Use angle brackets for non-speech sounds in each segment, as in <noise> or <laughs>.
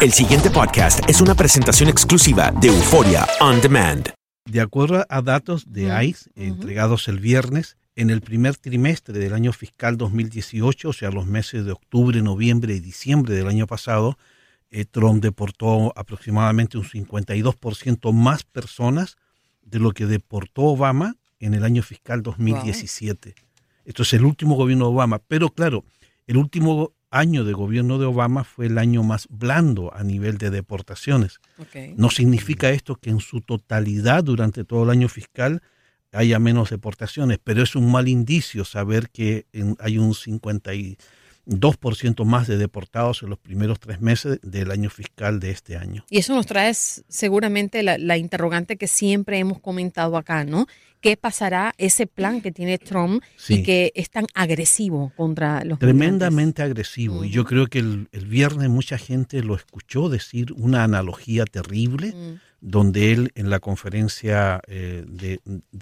El siguiente podcast es una presentación exclusiva de Euforia On Demand. De acuerdo a datos de ICE entregados el viernes, en el primer trimestre del año fiscal 2018, o sea, los meses de octubre, noviembre y diciembre del año pasado, eh, Trump deportó aproximadamente un 52% más personas de lo que deportó Obama en el año fiscal 2017. Esto es el último gobierno de Obama, pero claro, el último año de gobierno de Obama fue el año más blando a nivel de deportaciones. No significa esto que en su totalidad durante todo el año fiscal haya menos deportaciones, pero es un mal indicio saber que hay un 52% más de deportados en los primeros tres meses del año fiscal de este año. Y eso nos trae seguramente la, la interrogante que siempre hemos comentado acá, ¿no? qué pasará ese plan que tiene Trump y que es tan agresivo contra los Tremendamente agresivo. Y yo creo que el, viernes mucha gente lo escuchó decir una analogía terrible, mm. donde él en la conferencia eh, de,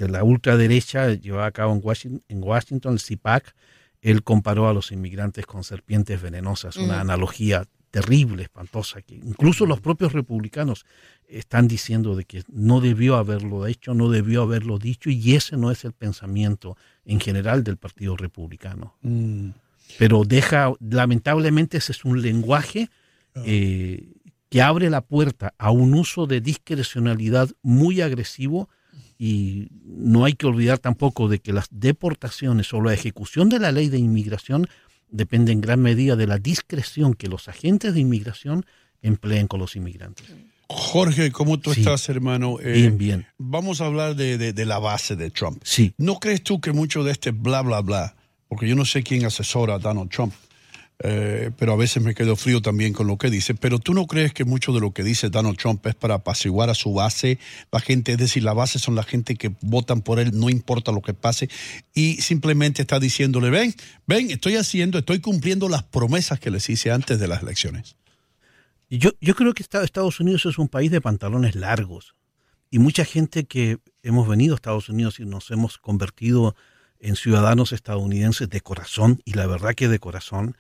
la ultraderecha llevada a cabo en Washington, en Washington el CIPAC, él comparó a los inmigrantes con serpientes venenosas, una mm. analogía terrible, espantosa, que incluso los propios republicanos están diciendo de que no debió haberlo hecho, no debió haberlo dicho, y ese no es el pensamiento en general del Partido Republicano. Mm. Pero deja, lamentablemente ese es un lenguaje ah. eh, que abre la puerta a un uso de discrecionalidad muy agresivo y no hay que olvidar tampoco de que las deportaciones o la ejecución de la ley de inmigración depende en gran medida de la discreción que los agentes de inmigración empleen con los inmigrantes. Jorge, ¿cómo tú estás, hermano? Eh, bien, bien. Vamos a hablar de, la base de Trump. Sí. ¿No crees tú que mucho de este bla, bla, bla, porque yo no sé quién asesora a Donald Trump, eh, pero a veces me quedo frío también con lo que dice, pero tú no crees que mucho de lo que dice Donald Trump es para apaciguar a su base, la gente, es decir, la base son la gente que votan por él, no importa lo que pase, y simplemente está diciéndole, ven, ven, estoy haciendo, estoy cumpliendo las promesas que les hice antes de las elecciones. Yo, yo creo que Estados Unidos es un país de pantalones largos y mucha gente que hemos venido a Estados Unidos y nos hemos convertido en ciudadanos estadounidenses de corazón, y la verdad que de corazón,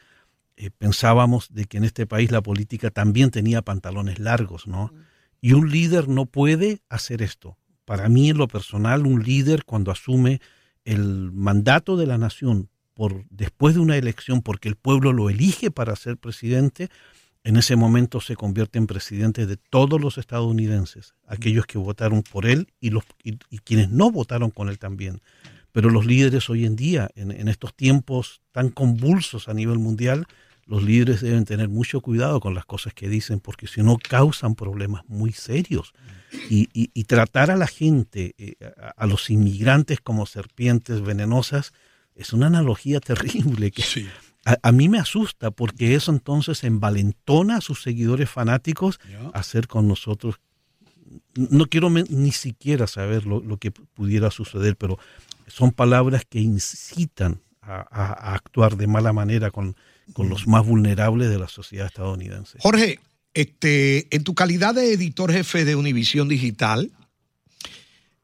eh, pensábamos de que en este país la política también tenía pantalones largos, ¿no? Y un líder no puede hacer esto. Para mí, en lo personal, un líder cuando asume el mandato de la nación por después de una elección, porque el pueblo lo elige para ser presidente, en ese momento se convierte en presidente de todos los estadounidenses, aquellos que votaron por él y, los, y, quienes no votaron con él también. Pero los líderes hoy en día, en, en estos tiempos tan convulsos a nivel mundial, los líderes deben tener mucho cuidado con las cosas que dicen porque si no causan problemas muy serios. Y, y, tratar a la gente, eh, a, los inmigrantes como serpientes venenosas, es una analogía <laughs> terrible que a, mí me asusta porque eso entonces envalentona a sus seguidores fanáticos a hacer con nosotros. No quiero ni siquiera saber lo, lo, que pudiera suceder, pero son palabras que incitan a actuar de mala manera con, con los más vulnerables de la sociedad estadounidense. Jorge, este, en tu calidad de editor jefe de Univisión Digital,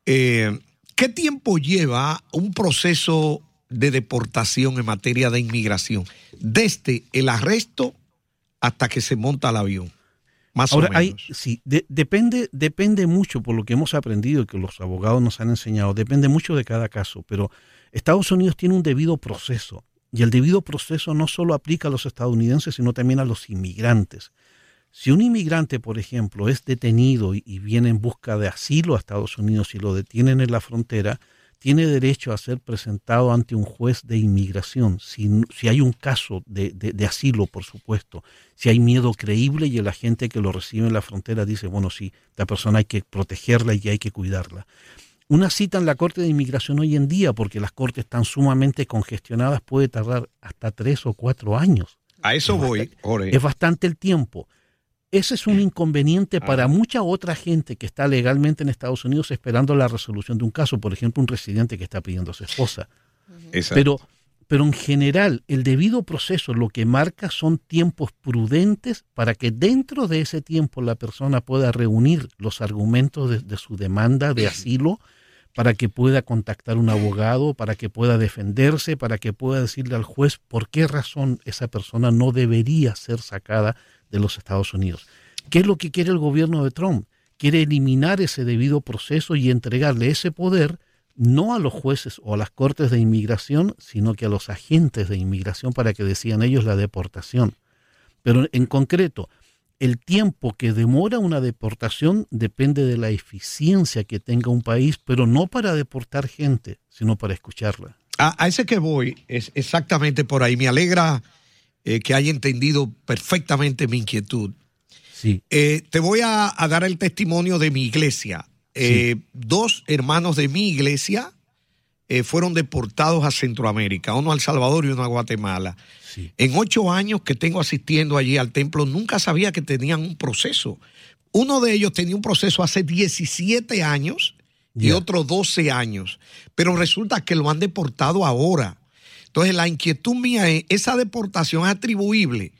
eh, ¿qué tiempo lleva un proceso de deportación en materia de inmigración? Desde el arresto hasta que se monta el avión. Más Ahora, o menos. Hay, sí, depende, depende mucho, por lo que hemos aprendido, que los abogados nos han enseñado, depende mucho de cada caso, pero Estados Unidos tiene un debido proceso. Y el debido proceso no solo aplica a los estadounidenses, sino también a los inmigrantes. Si un inmigrante, por ejemplo, es detenido y, viene en busca de asilo a Estados Unidos y lo detienen en la frontera, tiene derecho a ser presentado ante un juez de inmigración, si, hay un caso de, de, asilo, por supuesto, si hay miedo creíble y el agente que lo recibe en la frontera dice, bueno, sí, la persona hay que protegerla y hay que cuidarla. Una cita en la Corte de Inmigración hoy en día, porque las cortes están sumamente congestionadas, puede tardar hasta tres o cuatro años. A eso voy, Es bastante el tiempo. Ese es un inconveniente ah. para mucha otra gente que está legalmente en Estados Unidos esperando la resolución de un caso, por ejemplo, un residente que está pidiendo a su esposa. Pero, pero en general, el debido proceso lo que marca son tiempos prudentes para que dentro de ese tiempo la persona pueda reunir los argumentos de, de su demanda de asilo para que pueda contactar un abogado, para que pueda defenderse, para que pueda decirle al juez por qué razón esa persona no debería ser sacada de los Estados Unidos. ¿Qué es lo que quiere el gobierno de Trump? Quiere eliminar ese debido proceso y entregarle ese poder no a los jueces o a las cortes de inmigración, sino que a los agentes de inmigración para que decidan ellos la deportación. Pero en concreto, el tiempo que demora una deportación depende de la eficiencia que tenga un país, pero no para deportar gente, sino para escucharla. A, ese que voy es exactamente por ahí. Me alegra eh, que haya entendido perfectamente mi inquietud. Sí. Eh, te voy a, dar el testimonio de mi iglesia. Eh, dos hermanos de mi iglesia fueron deportados a Centroamérica, uno a El Salvador y uno a Guatemala. En ocho años que tengo asistiendo allí al templo, nunca sabía que tenían un proceso. Uno de ellos tenía un proceso hace 17 años y otro 12 años, pero resulta que lo han deportado ahora. Entonces la inquietud mía es, ¿esa deportación es atribuible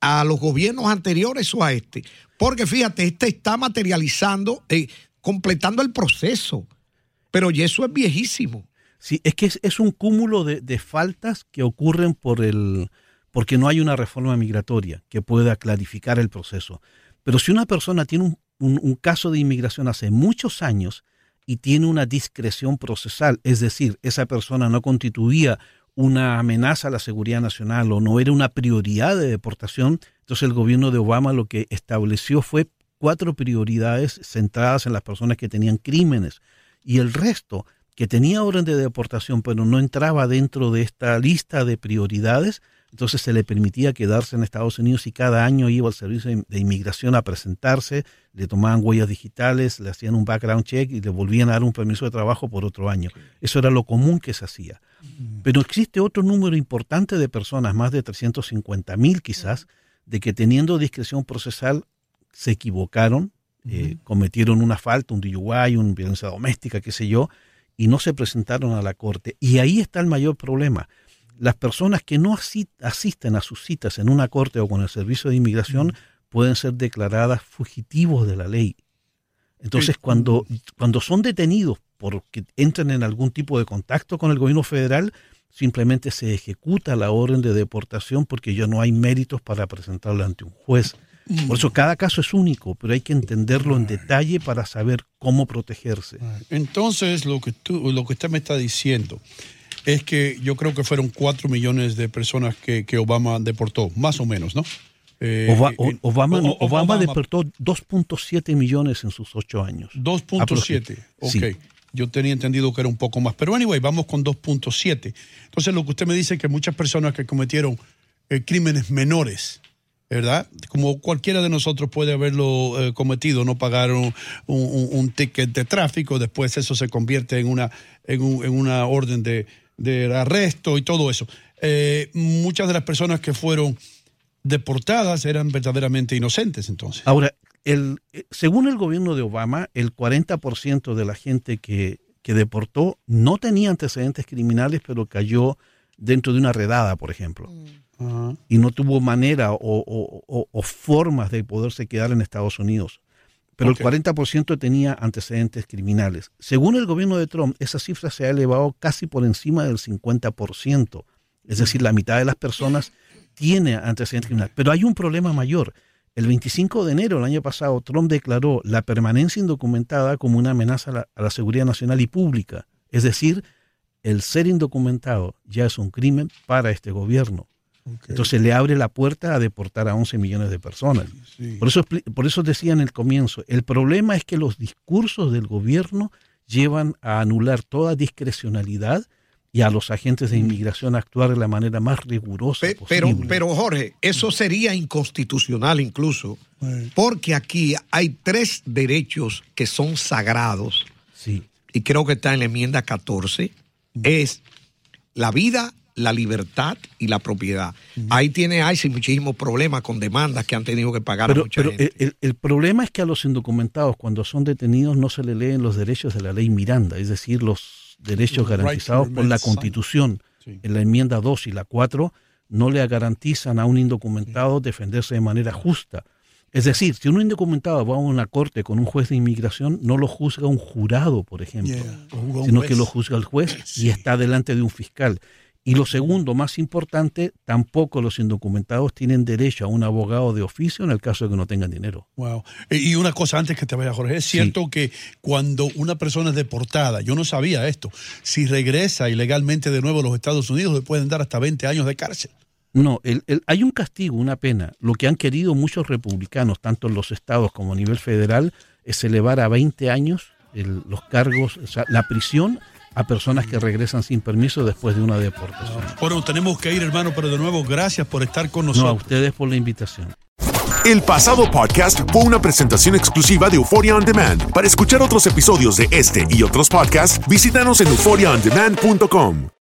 a los gobiernos anteriores o a este? Porque fíjate, este está materializando, eh, completando el proceso, pero y eso es viejísimo. Sí, es que es, un cúmulo de, faltas que ocurren por el, porque no hay una reforma migratoria que pueda clarificar el proceso. Pero si una persona tiene un caso de inmigración hace muchos años y tiene una discreción procesal, es decir, esa persona no constituía una amenaza a la seguridad nacional o no era una prioridad de deportación, entonces el gobierno de Obama lo que estableció fue cuatro prioridades centradas en las personas que tenían crímenes y el resto que tenía orden de deportación pero no entraba dentro de esta lista de prioridades, entonces se le permitía quedarse en Estados Unidos y cada año iba al servicio de inmigración a presentarse, le tomaban huellas digitales, le hacían un background check y le volvían a dar un permiso de trabajo por otro año. Eso era lo común que se hacía. Pero existe otro número importante de personas, más de 350 mil quizás, de que teniendo discreción procesal se equivocaron, eh, cometieron una falta, un DUI, una violencia doméstica, qué sé yo, y no se presentaron a la corte. Y ahí está el mayor problema las personas que no asisten a sus citas en una corte o con el servicio de inmigración pueden ser declaradas fugitivos de la ley. Entonces, cuando, cuando son detenidos porque entran en algún tipo de contacto con el gobierno federal, simplemente se ejecuta la orden de deportación porque ya no hay méritos para presentarlo ante un juez. Por eso cada caso es único, pero hay que entenderlo en detalle para saber cómo protegerse. Entonces, lo que, tú, lo que usted me está diciendo es que yo creo que fueron cuatro millones de personas que, Obama deportó, más o menos, ¿no? Eh, eh, Obama, Obama, deportó 2.7 millones en sus ocho años. 2.7, ok. Yo tenía entendido que era un poco más. Pero anyway, vamos con 2.7. Entonces lo que usted me dice es que muchas personas que cometieron eh, crímenes menores, ¿verdad? Como cualquiera de nosotros puede haberlo cometido, no pagaron un, ticket de tráfico, después eso se convierte en una, en una orden de, arresto y todo eso. Eh, muchas de las personas que fueron deportadas eran verdaderamente inocentes entonces. Ahora, el, eh, según el gobierno de Obama, el 40% de la gente que, que deportó no tenía antecedentes criminales, pero cayó dentro de una redada, por ejemplo. Y no tuvo manera o, formas de poderse quedar en Estados Unidos pero el 40% tenía antecedentes criminales. Según el gobierno de Trump, esa cifra se ha elevado casi por encima del 50%. Es decir, la mitad de las personas tiene antecedentes criminales. Pero hay un problema mayor. El 25 de enero del año pasado, Trump declaró la permanencia indocumentada como una amenaza a la, seguridad nacional y pública. Es decir, el ser indocumentado ya es un crimen para este gobierno. Entonces le abre la puerta a deportar a 11 millones de personas. Por, eso, por eso decía en el comienzo, el problema es que los discursos del gobierno llevan a anular toda discrecionalidad y a los agentes de inmigración a actuar de la manera más rigurosa posible. Pero, pero Jorge, eso sería inconstitucional incluso, porque aquí hay tres derechos que son sagrados. Sí. Y creo que está en la enmienda 14. Es la vida, la libertad y la propiedad. Ahí tiene ICE muchísimos problemas con demandas que han tenido que pagar pero, a mucha pero El, problema es que a los indocumentados, cuando son detenidos, no se le leen los derechos de la ley Miranda, es decir, los derechos garantizados por la Constitución. En la enmienda 2 y la 4 no le garantizan a un indocumentado defenderse de manera justa. Es decir, si un indocumentado va a una corte con un juez de inmigración, no lo juzga un jurado, por ejemplo, sino que lo juzga el juez <clears throat> y está delante de un fiscal. Y lo segundo, más importante, tampoco los indocumentados tienen derecho a un abogado de oficio en el caso de que no tengan dinero. Wow. Y una cosa antes que te vaya, Jorge, es cierto que cuando una persona es deportada, yo no sabía esto, si regresa ilegalmente de nuevo a los Estados Unidos le pueden dar hasta 20 años de cárcel. No, hay un castigo, una pena. Lo que han querido muchos republicanos, tanto en los estados como a nivel federal, es elevar a 20 años los cargos, o sea, la prisión a personas que regresan sin permiso después de una deportación. Bueno, tenemos que ir, hermano, pero de nuevo, gracias por estar con nosotros. No, a ustedes por la invitación. El pasado podcast fue una presentación exclusiva de Euphoria On Demand. Para escuchar otros episodios de este y otros podcasts, visítanos en euphoriaondemand.com.